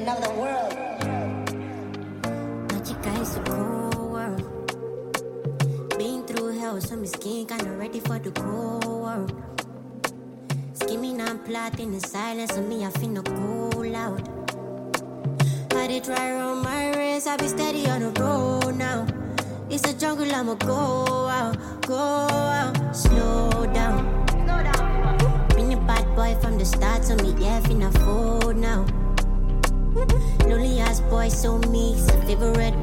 another world. Magica is a cold world. Been through hell, so my skin kinda ready for the cold world. Skimming and plotting in silence, and me I feel no cool out. I did try run my race, I be steady on the road now. It's a jungle, I'ma go out, go out, slow down. Been a bad boy from the start, so me yeah finna fold now. Lonely ass boy, so me, it's a favorite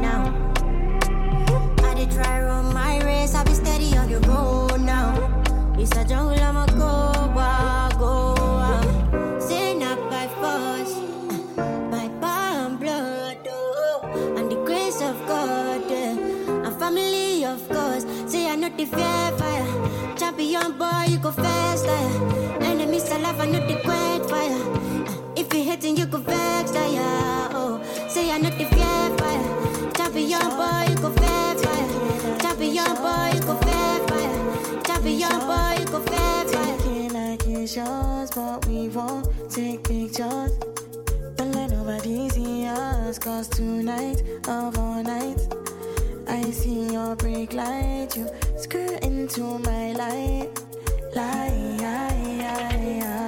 now. I did try run my race, I be steady on the road now. It's a jungle, I'ma go out, go out. Say not by force, uh, by power and blood, oh, and the grace of God. Yeah. And family, of course. Say I not the fear fire. Champion boy, you go faster. Enemies alive, I not the quiet fire. You hitting, you go vex, yeah. Oh, say I not the fear fire. Champion boy, you go fair fire. Champion boy, you go fair fire. Champion boy, you go fair fire. Take it like it's yours, but we won't take pictures. Don't let nobody see us, cause tonight of all nights, I see your brake light, you skirt into my light. Light, let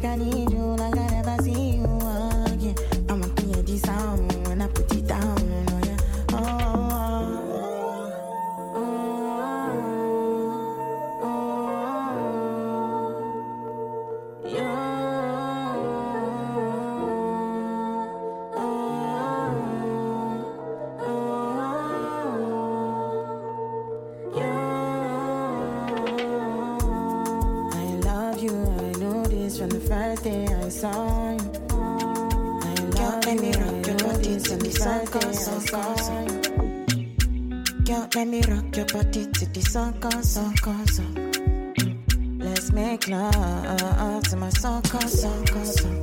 中に sucker, sucker, sucker. Let's make love to my sucker, sucker, sucker.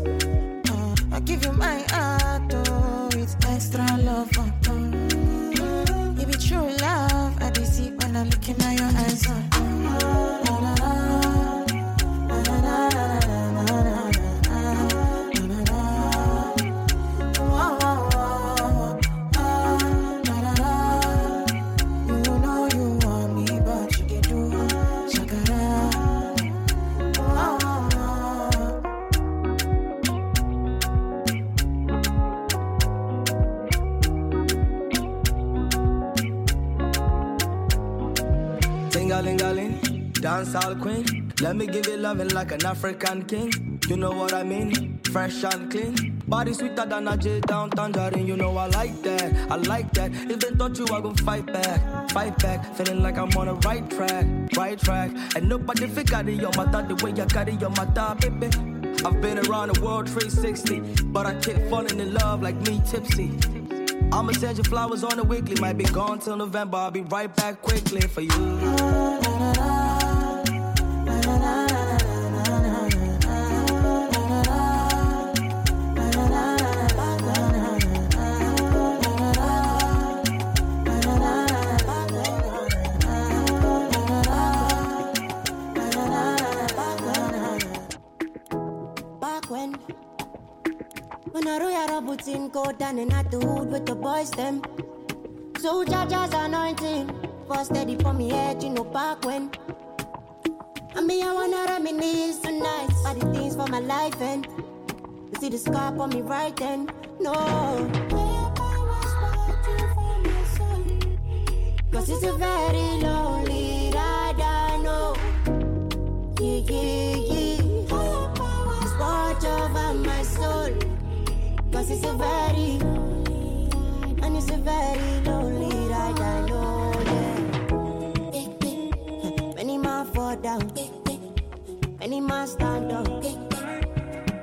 Like an African king. You know what I mean? Fresh and clean. Body sweeter than a J down tangerine. You know I like that. I like that. If they touch you, I gon' fight back. Fight back. Feeling like I'm on the right track. Right track. And nobody fit carry your matter the way you carry your matter, baby. I've been around the world 360, but I keep falling in love like me tipsy. I'ma send you flowers on the weekly. Might be gone till November. I'll be right back quickly for you. I roll Robertson go down and at the hood with the boys them. So Jaja's anointing For steady for me head, you know back when. I mean I wanna reminisce tonight All the things for my life and You see the scar on me right then No. Cause it's a very lonely ride, I know. Yeah, yeah, yeah. Just watch over my soul. Cause it's a very, and it's a very lonely ride, I know, yeah. Eh, eh, many man fall down, many man stand up,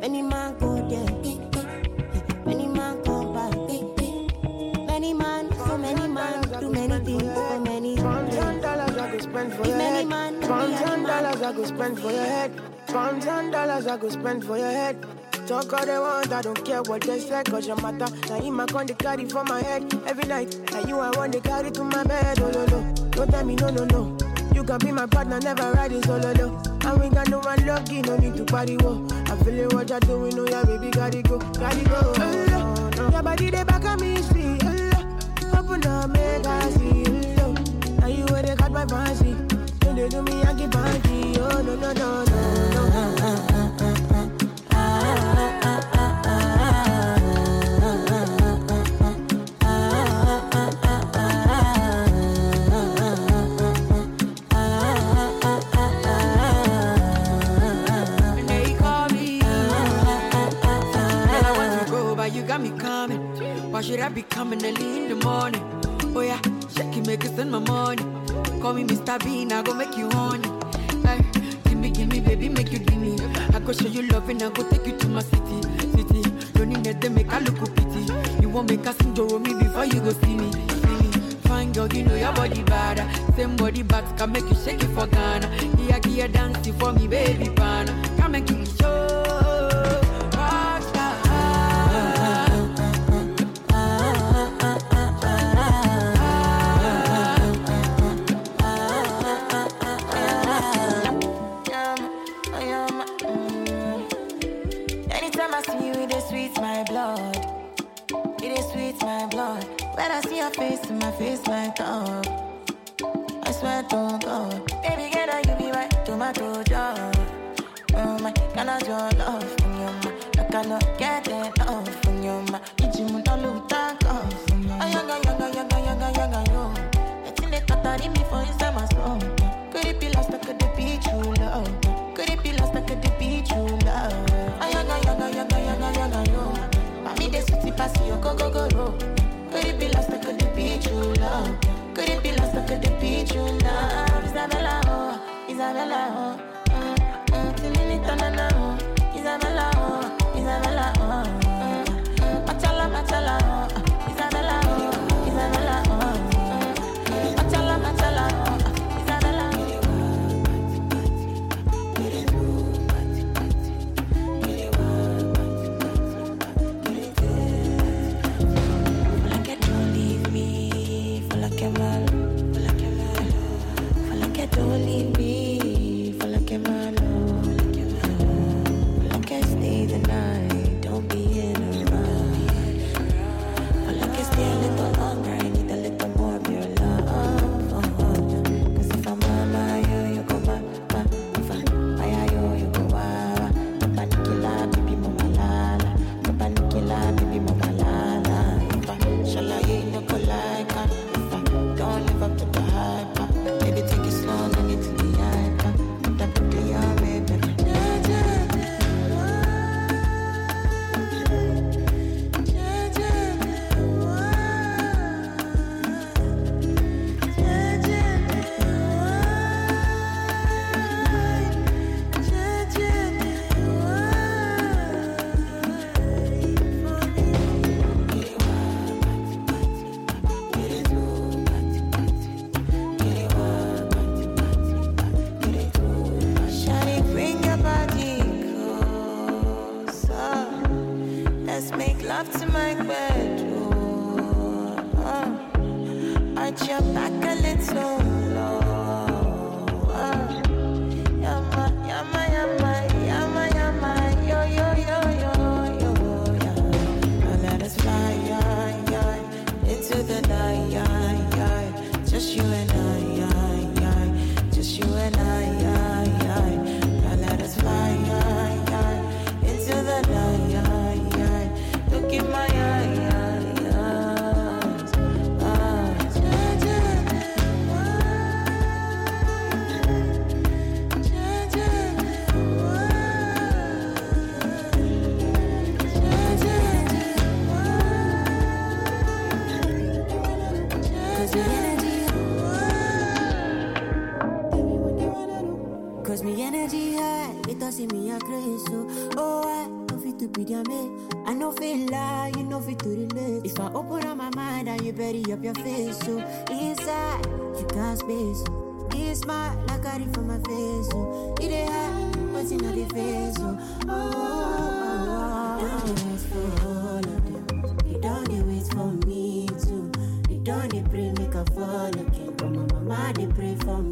many man go there, many man come back. Many man, so many man, do many things for many Pounds and dollars I go spend for your head. man, Pounds many and man. dollars I go spend for your head. Pounds and dollars I go spend for your head. Talk all they want, I don't care what they say, cause your matter. Now in my con, they carry for my head every night. Now you I want to carry to my bed, oh no no. Don't tell me no no no. You can be my partner, never ride it solo though. And we got no one lucky, no need to party, whoa. I feel it, what you're doing, oh yeah, baby, gotta go, gotta go. Oh, no, no. Your body, they back on me, see, oh, Open up, make I see, oh, Now you where they got my fancy. Don't they do me, I get panty, oh, no, no, no, no, Why should I be coming early in the morning? Oh yeah, shake it, make it send my money. Call me Mr. Bean, I go make you honey. Hey, give me, give me, baby, make you give me. I go show you love and I go take you to my city, city. Don't need to make I look pity. You won't make us enjoy me before you go see me. Fine girl, you know your body bad. Same body bags can make you shake it for Ghana. Here, here, dancing for me, baby, pana. Come and give me show. When I see your face in my face like up. I swear to God, baby girl, you be right to my tomato jar. Oh my, can I draw love from your ma? I cannot get enough from your ma. Did you to look that off? Oh yaga yaga yaga yaga yaga yo. Let's in the tatari me for inside my soul. Be lost or could it be true love? Isabella, oh, Isabella, oh, mm, mm, Isabella, oh, Isabella, oh, like we. Uh, arch your back a little. with your man. I know feel lie, you know fit to relate. If I open up my mind and you bury up your face, so inside you got space. It's smart like I did for my face, so it ain't hard, but you know the face, so oh, oh, oh, oh. for all of them. They don't they wait for me too. They don't they pray make a fall again. But my mama they pray for me.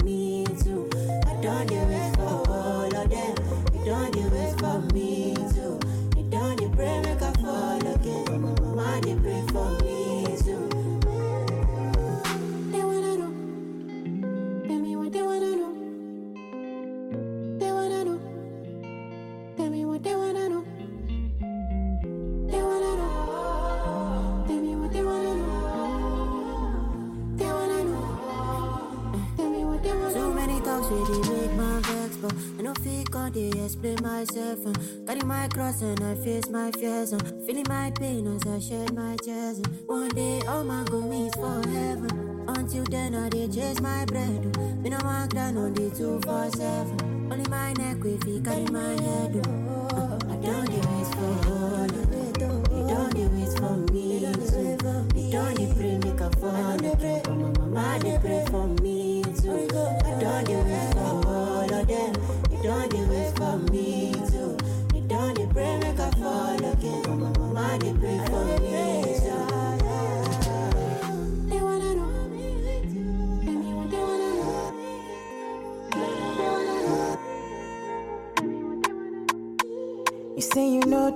see they make my vex, but I no fit God they explain myself. And carry my cross and I face my fears. And feeling my pain as I shed my tears. And one day all my go meet for heaven. Until then I they chase my bread. Me no want down no day two for seven. Only my neck will be carry my head. Oh, I don't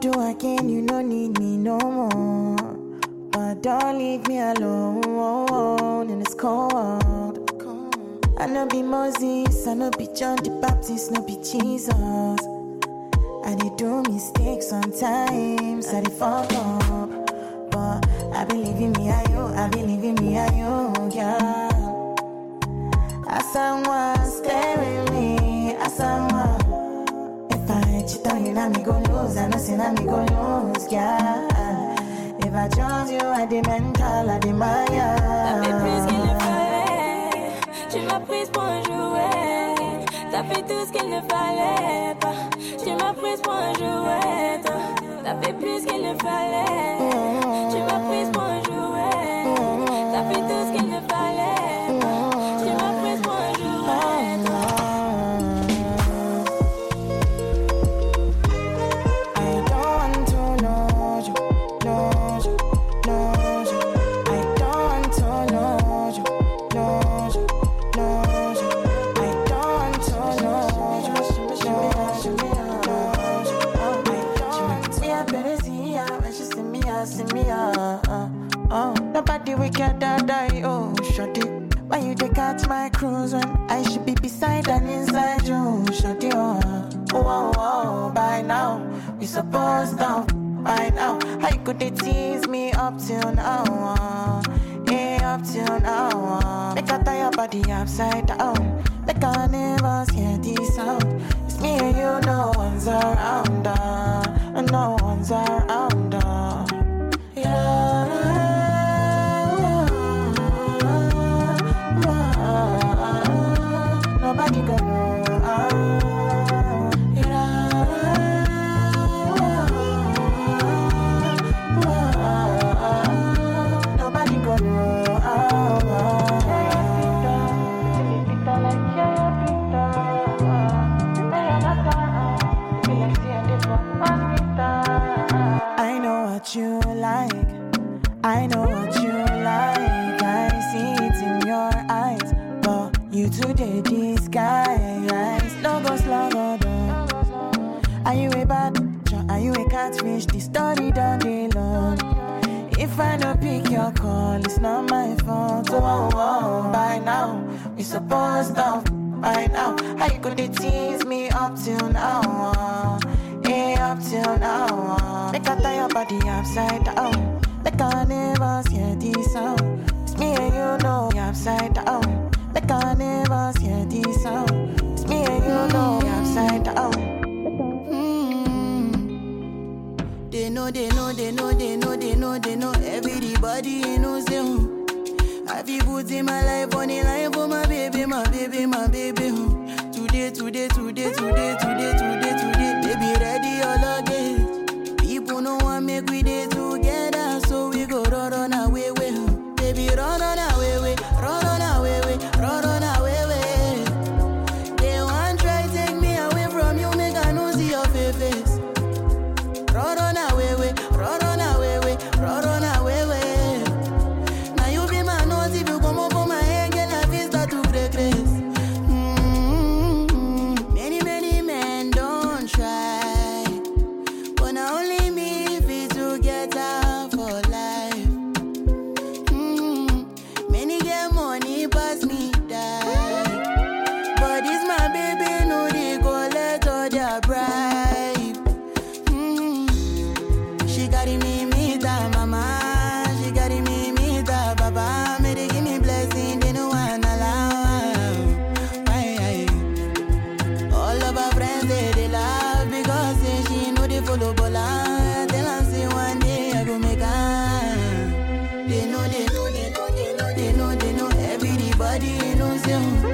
do again, you no need me no more. But don't leave me alone in this cold. I no be Moses, I no be John the Baptist, no be Jesus. I did do mistakes sometimes, I did fuck up. But I believe in me, I you, I believe in me, I you, yeah. As someone staring cheat on you, now me go lose. I know say now me go lose, yeah. If I trust you, I the mental, I the maya. Tu m'as prise pour un jouet. T'as fait tout ce qu'il ne fallait pas. Tu m'as prise pour un jouet. T'as fait plus qu'il ne fallait. Tu m'as prise Oh, oh, oh. by now, we supposed to. By now, how you gonna tease me up till now? Uh, yeah, up till now. Uh. Make I tie your body upside down. Make I never hear this sound. It's me and you know upside down. Make I never hear this sound. It's me and you know upside down. They know, they know, they know, they know, they know, they know. Everybody knows them. Feel put in my life on the line for my baby, my baby, my baby. hmm. Today, today, today, today, today, today, today. Baby, ready or luggage. body illusion.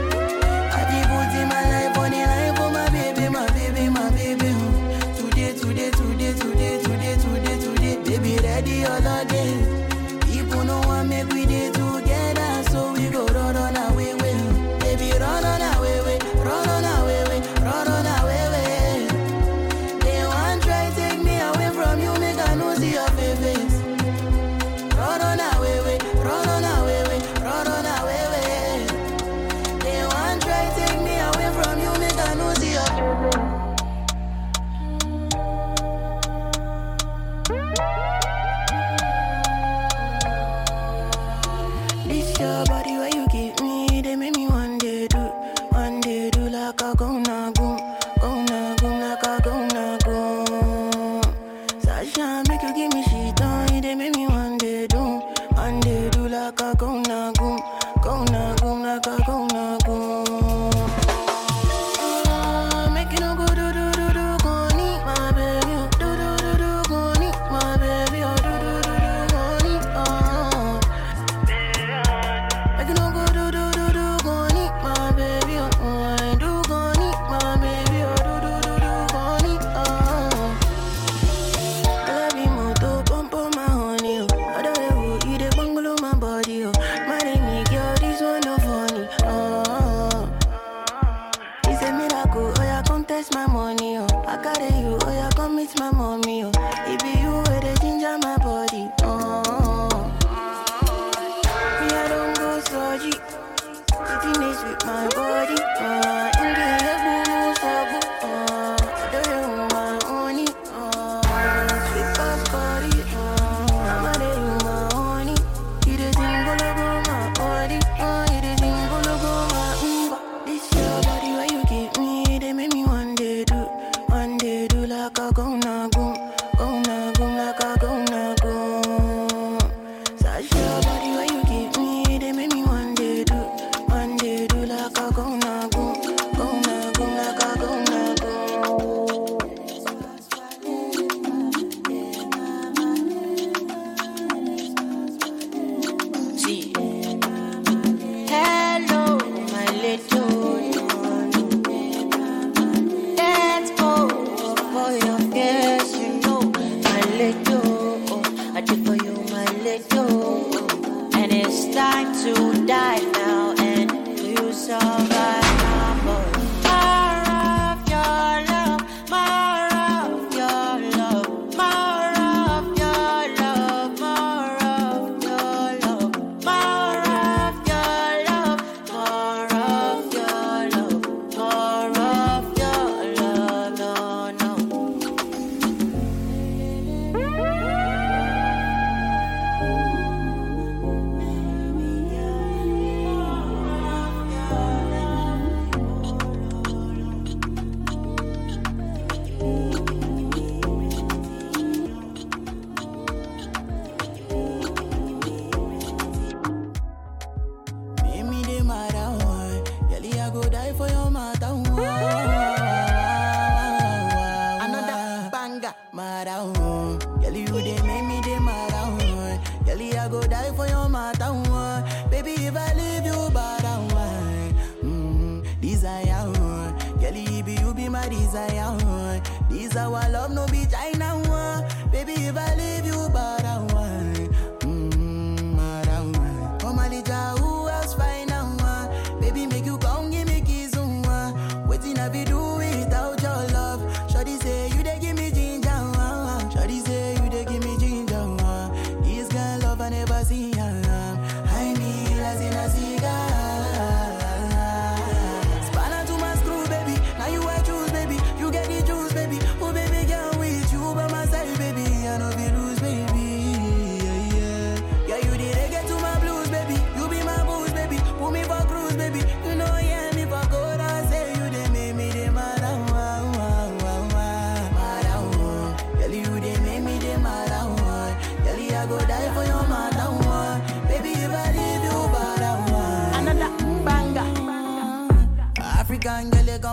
matter, oh. Girl, you they make me they matter, oh. Girl, I go die for your matter, oh. Baby, if I leave you, bad, oh. Mm-hmm. Desire, oh. Girl, you be, you be my desire, oh. This our love, no be China, oh. Baby, if I leave you, bad.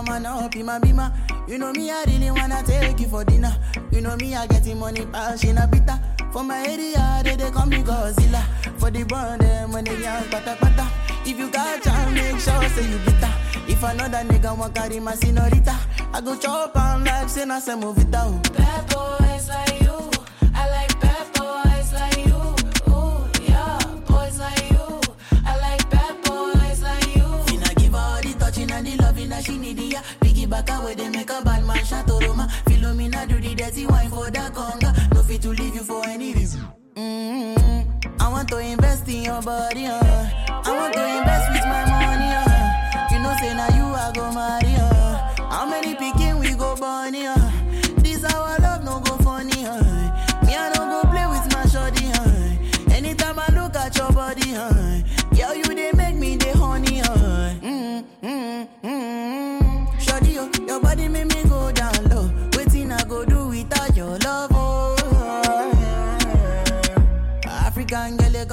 my bima. You know me, I really wanna take you for dinner. You know me, I getting money pass in a bitter. For my area, they, they call me Godzilla. For the bond, them eh, when they young, pata pata. If you got time, make sure say you bitter. If another nigga want carry my senorita, I go chop and like say move it down. Bad boys like you, I like bad boys like you. Ooh, yeah, boys like you, I like bad boys like you. Give all the touching and the love that she need. Piggy back away, they make a bad man shot Roma. Philomena do the dirty wine for that conga. No fit to leave you for any reason. Mm-hmm. I want to invest in your body, uh. I want to invest with my money, uh. You know, say now you I go marry, uh. How many picking we go born, uh. This our love no go funny, uh. Me I don't go play with my shorty, uh. Anytime I look at your body, uh.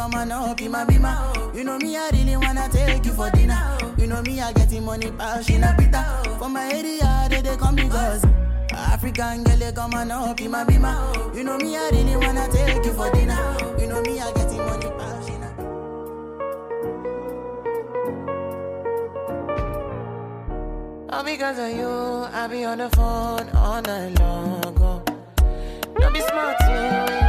Come on up in my bima. You know me, I really wanna take you for dinner. You know me, I getting money, passion a bitter. For my area, they, they come because African girl, they come on up in my bima. You know me, I really wanna take you for dinner. You know me, I getting money, passion a All because of you, I be on the phone all night long. Oh. Don't be smart you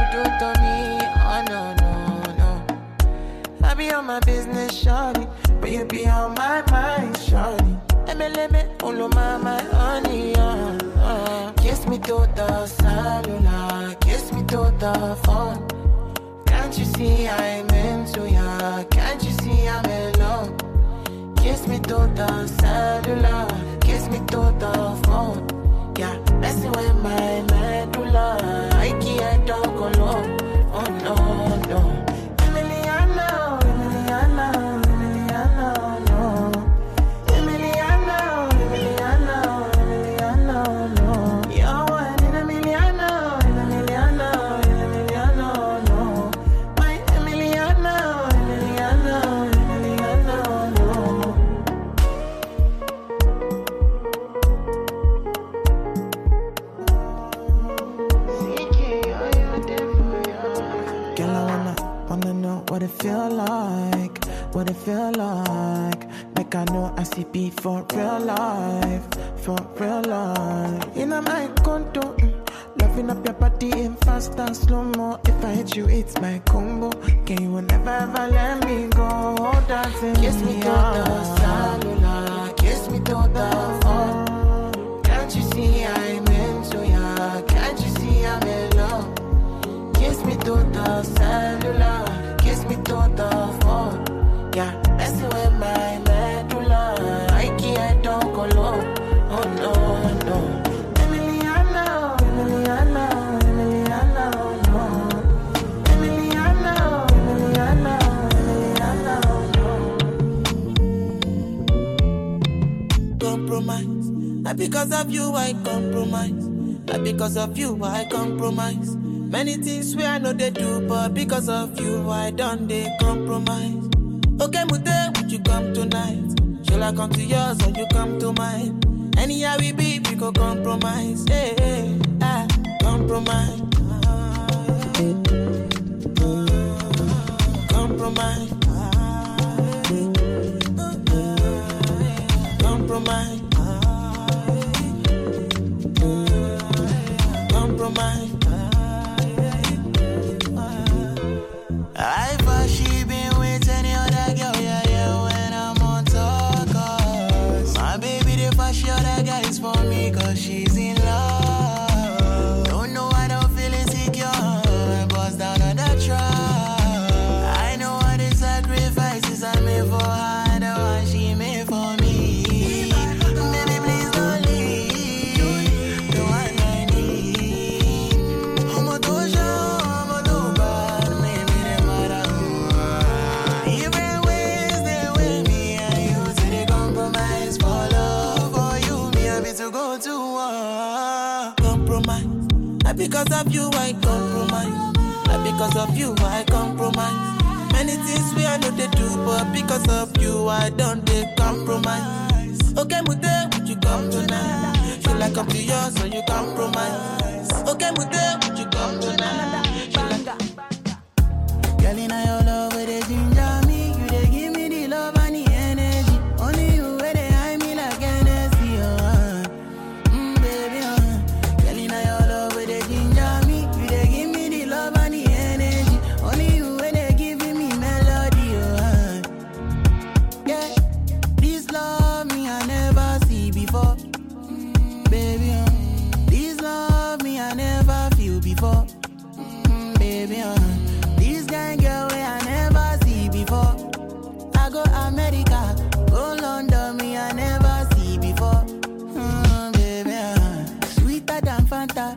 on my business, shawty. But you be on my mind, shawty. MLM, follow my, my honey, uh, uh. Kiss me to the cellular, kiss me to the phone. Can't you see I'm into ya? Can't you see I'm in love? Kiss me to the cellular, kiss me to the phone. Yeah, messing with my medulla. I can't talk alone. Because of you, I done they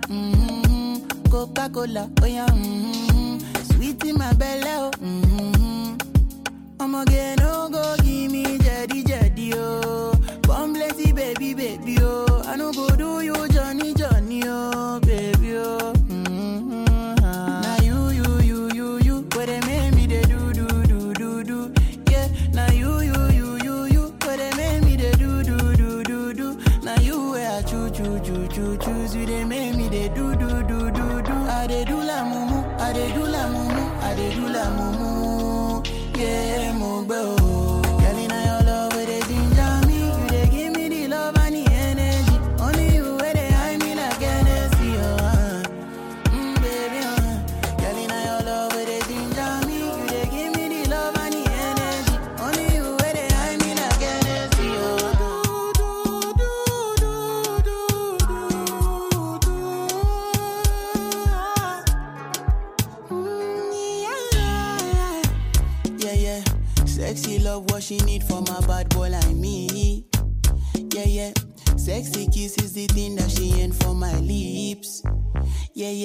mm-hmm. Coca Cola, oh yeah, mm-hmm. sweet in my belly, oh. Mm-hmm. I'ma get no go give me jetty jetty oh. Come baby baby oh. I no go do you Johnny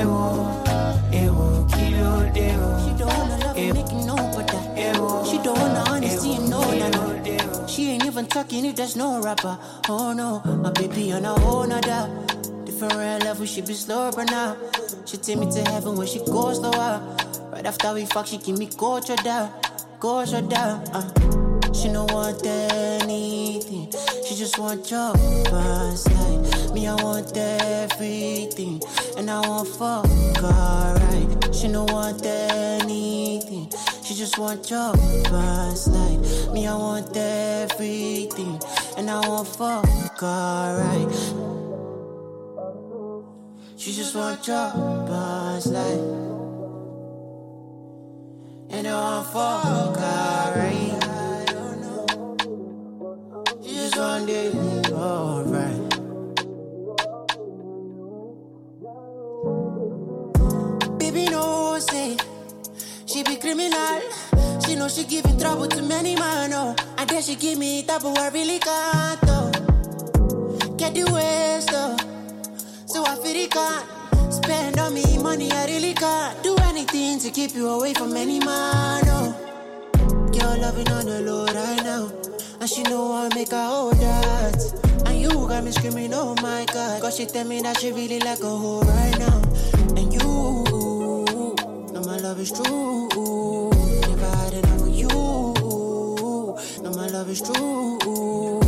Ewo, ewo, kilo deo. She don't wanna love you, making no but that. She don't wanna honesty and no, no, no. She ain't even talking if there's no rapper. Oh no, my baby on a whole nother. Different level, she be slower now. She take me to heaven when she goes slower. Right after we fuck, she give me go down, go down. Uh. She no want anything. She just want your past life. Me, I want everything. And I want fuck alright. She no want anything. She just want your past life. Me, I want everything. And I want fuck alright. She just want your boss like. And I want fuck her right. She just want it alright. She criminal. She know she giving trouble to many man. Oh, and then she give me but I really can't. Oh. Get the waste oh. So I feel it can't spend on me money. I really can't do anything to keep you away from any man. Oh. Girl loving on the low right now. And she know I make her hold that. And you got me screaming, oh my god. Cause she tell me that she really like a hoe right now. Love is true. Never enough you. No, my love is true.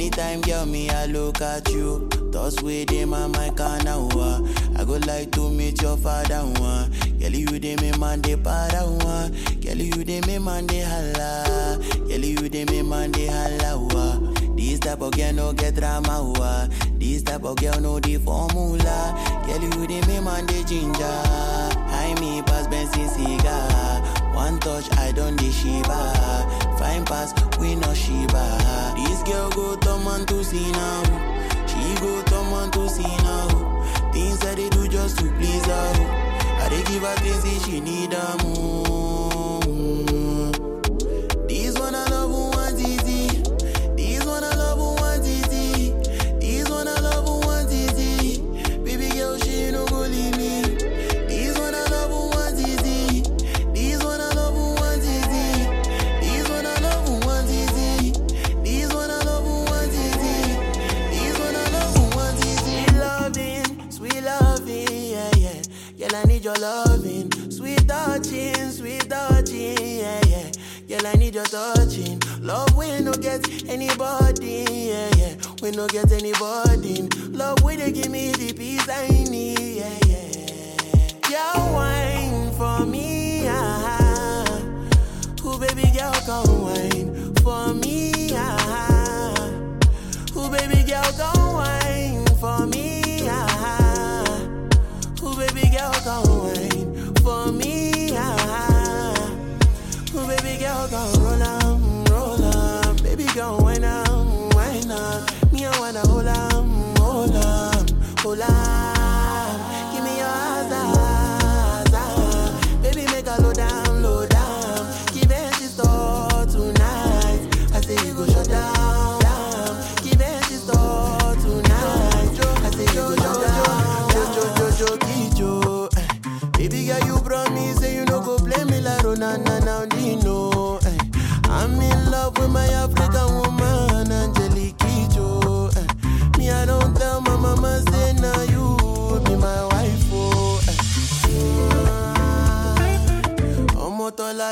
Anytime, girl, me, I look at you. Thoughts within my mind, can. I go like to meet your father, one. Girl, you dey me man, they para, one. Girl, you dey me man, they holla. Girl, you dey me man, they holla, wa. This type of girl no get drama, wa. This type of girl no the formula. Girl, you dey me man, they ginger. I me pass Benson cigar. One touch, I don't dey shiva. Fine pass, we no shiva. This girl go turn man to see now. She go turn man to see now. Things that they do just to please her. I they give her things she need her more. Touching. Love we no get anybody, yeah, yeah. We no get anybody. Love we they give me the peace I need, yeah, yeah. Girl, wine for me, ah. Who baby girl come wine for me, ah. Who baby girl come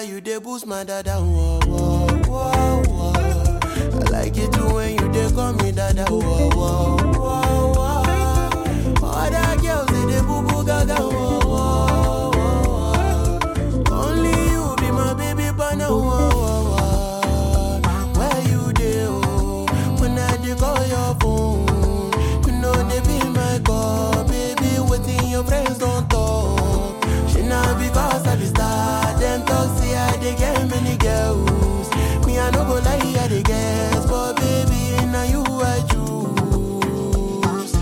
You dey boost my dada. Whoa, whoa, whoa, whoa. I like it too when you dey call me dada. Whoa, whoa, whoa, whoa. Other girls they dey boo boo gaga. Whoa, whoa, whoa. Only you be my baby partner. Whoa, whoa, whoa. Where you dey? Oh, when I dey call your phone, you know they be my call, baby. Waiting your friends Them talk say I dey get many girls. Me I no go lie, I dey guess, but baby now you I choose.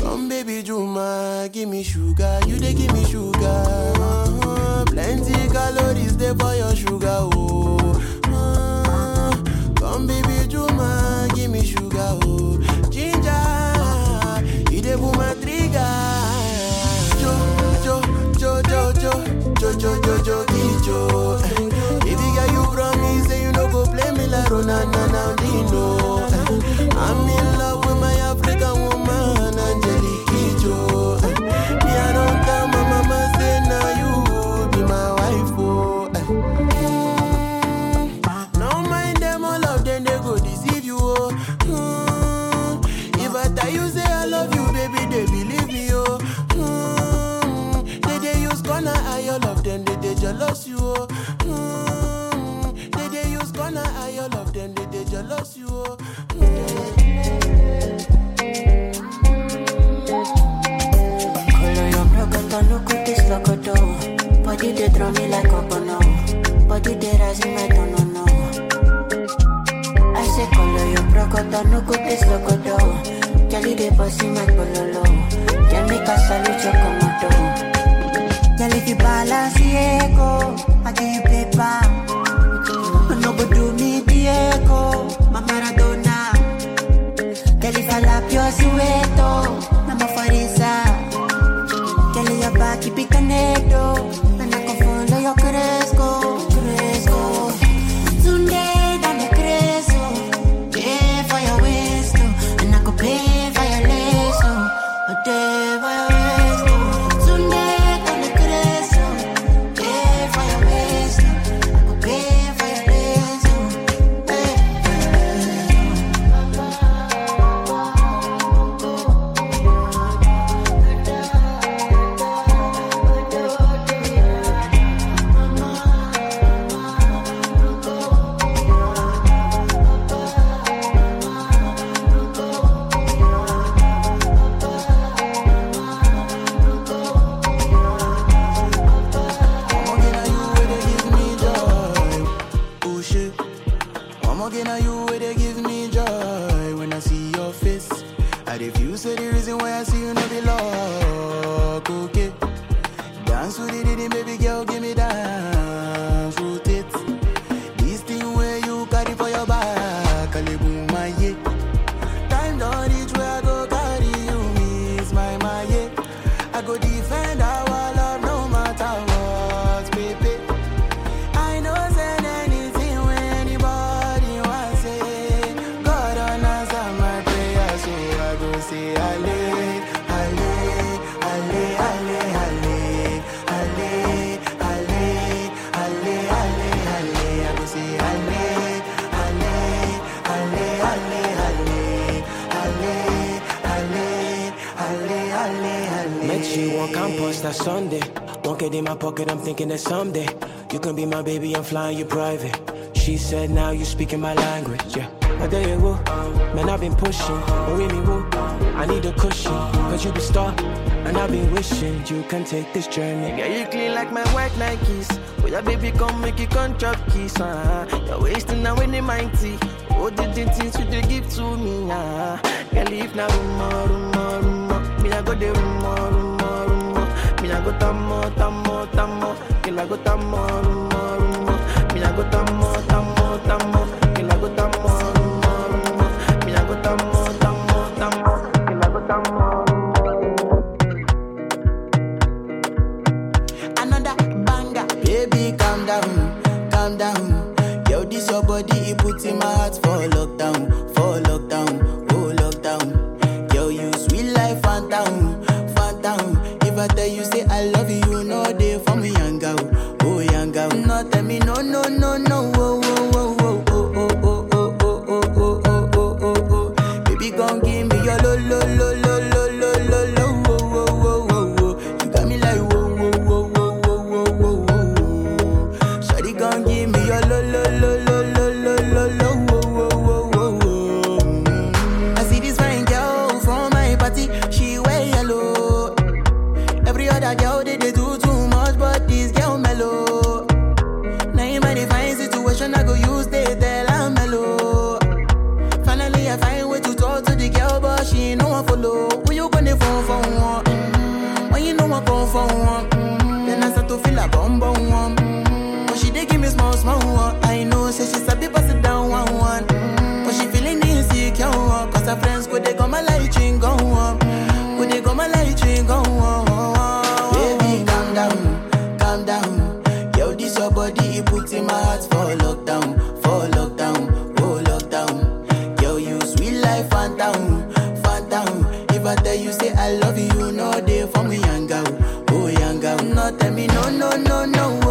Come baby Juma, give me sugar, you dey give me sugar. Uh-huh. Plenty calories dey for your sugar, oh. You they throw me like a bono. Body they rise me, I don't know. I say color you brocoto, no good is locoto. Jelly they bossy my pololo. Jamaica salute your commodo. Girl, if you balance ego, I give you paper. No go do me Diego, my Maradona. Girl, if I lap your sweat though, I'm a foreigner. Girl, your back, keep it connected. good, I'm thinking that someday you can be my baby, I'm flying you private. She said, now you speaking my language, yeah. I tell you man, I've been pushing, worry me woo. I need a cushion, cause you be star, and I've been wishing you can take this journey. Yeah, you clean like my white Nikes. Well, your baby come make you come drop kiss, uh You're wasting now in the mighty. Oh, the, the things you they give to me, ah. Uh. Girl, if now rumor, rumor, rumor. Me, I go the rumor, rumor, rumor. Me, I go tamo, tamo. I got a more, more, more. Me I got a. down. No, tell me no, no, no, no.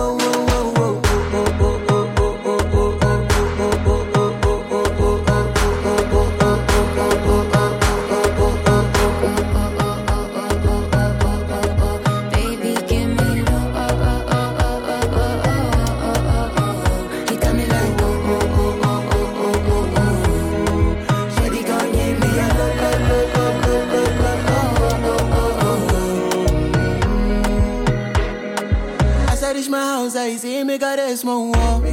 that is my wow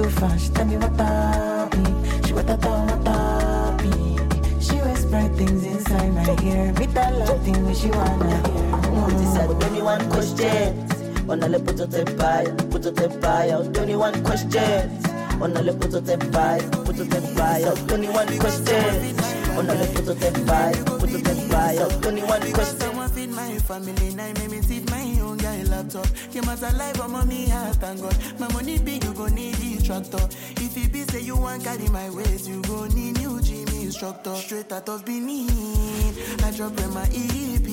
easy fast. She tell me what are we? She what about what are we? She whisper things inside my ear. Me tell her things that she wanna hear. This is only one question. Onale puto te paya, puto te paya. Only one question. Onale puto te paya, puto te paya. Only one question. Onale puto te paya, puto te paya. Only one question. Someone feed my family, now make me feed my own guy laptop. Came out alive, but mommy, I thank God. My money big, you go need the tractor. If it be say you want carry my waist, you go need new gym instructor. Straight out of Benin, I drop in my EP.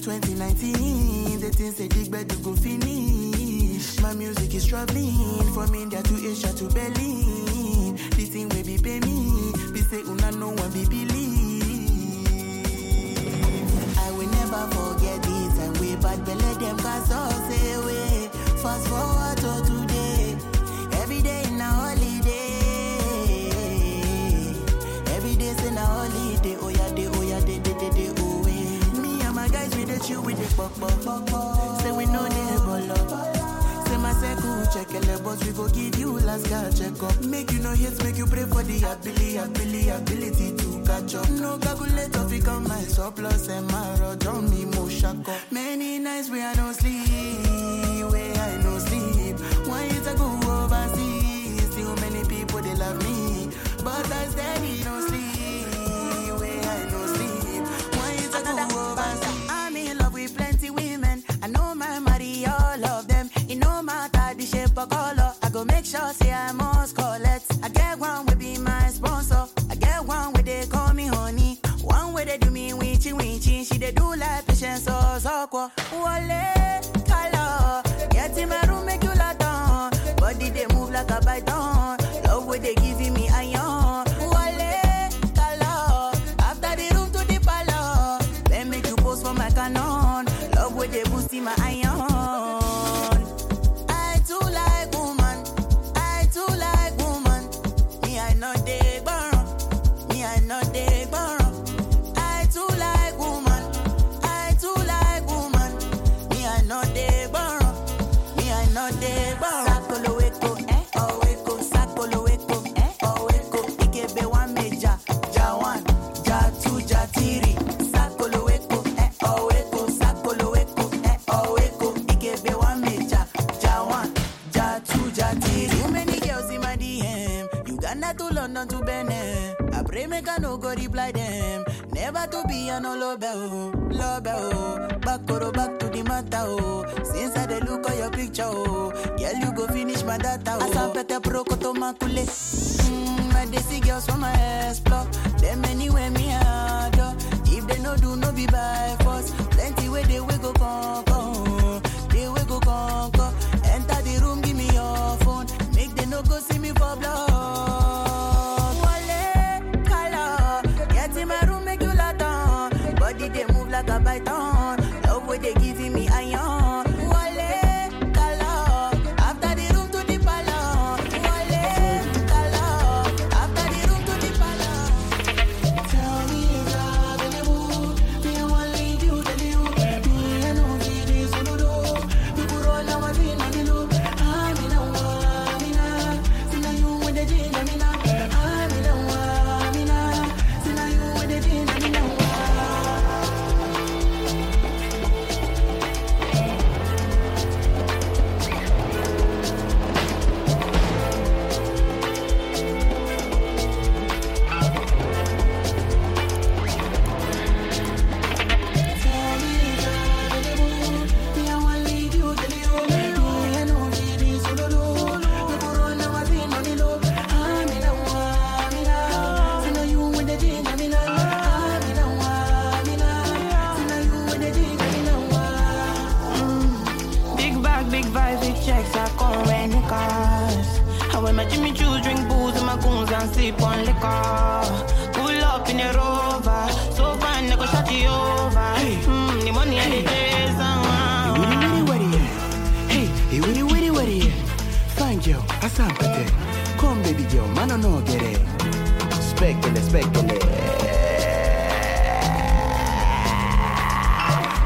2019, the things say dig you go finish. My music is traveling from India to Asia to Berlin. This thing will be pay me, be say oh, una no one be believe. I will never forget this and we bad belly them cause us away. Fast forward to today, Every day's in a holiday, oh yeah, oh yeah, oh. Me and my guys we the chill with the pop pop pop pop. Say we know the ball Say my circle check it, but we go give you last guy check up. Make you no hate, make you pray for the ability, ability, ability to catch up. No calculator, fi come my surplus and my road on me mo shako. Many nights we I don't sleep, I pray make I no go reply them. Never to be an love oh, love oh. Back or back to the matter oh. Since I dey look at your picture oh, girl you go finish my data oh. Asapete pro koto makule. Mm, I dey see girls from my explore. Them anywhere me adore.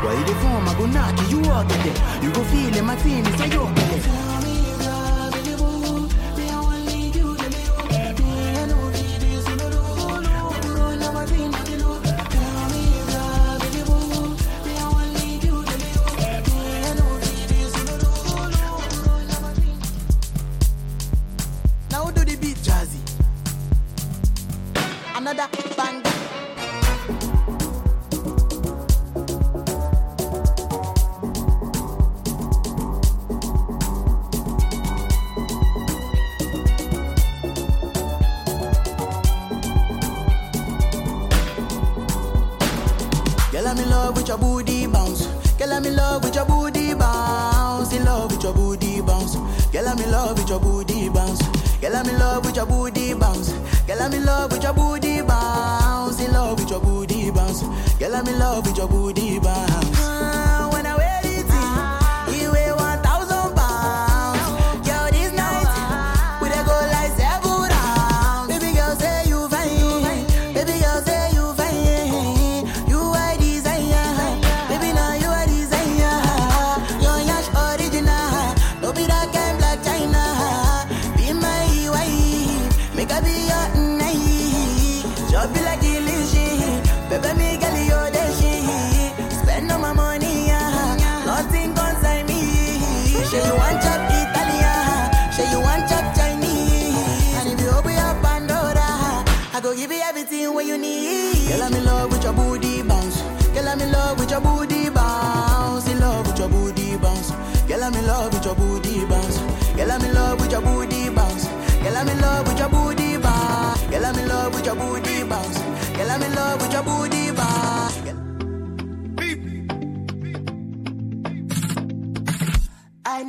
While they form, I go knock you walk of. You go feel my team, it's a it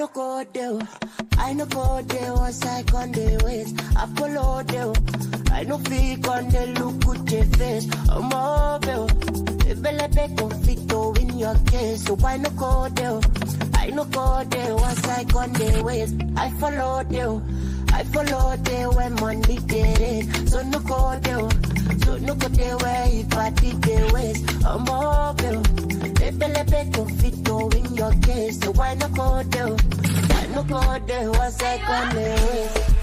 no. I no go there I on the ways. I follow there. I no fake on the look with your face. I'm mobile. Bele be conflicto in your case. So I no go. I no go I on the ways. I follow there. I follow there when money get it. So no code you. So look at the way if I did the ways. I'm open. Pepe to fit to win your case. So why no go there? Why no go there? What's that gonna?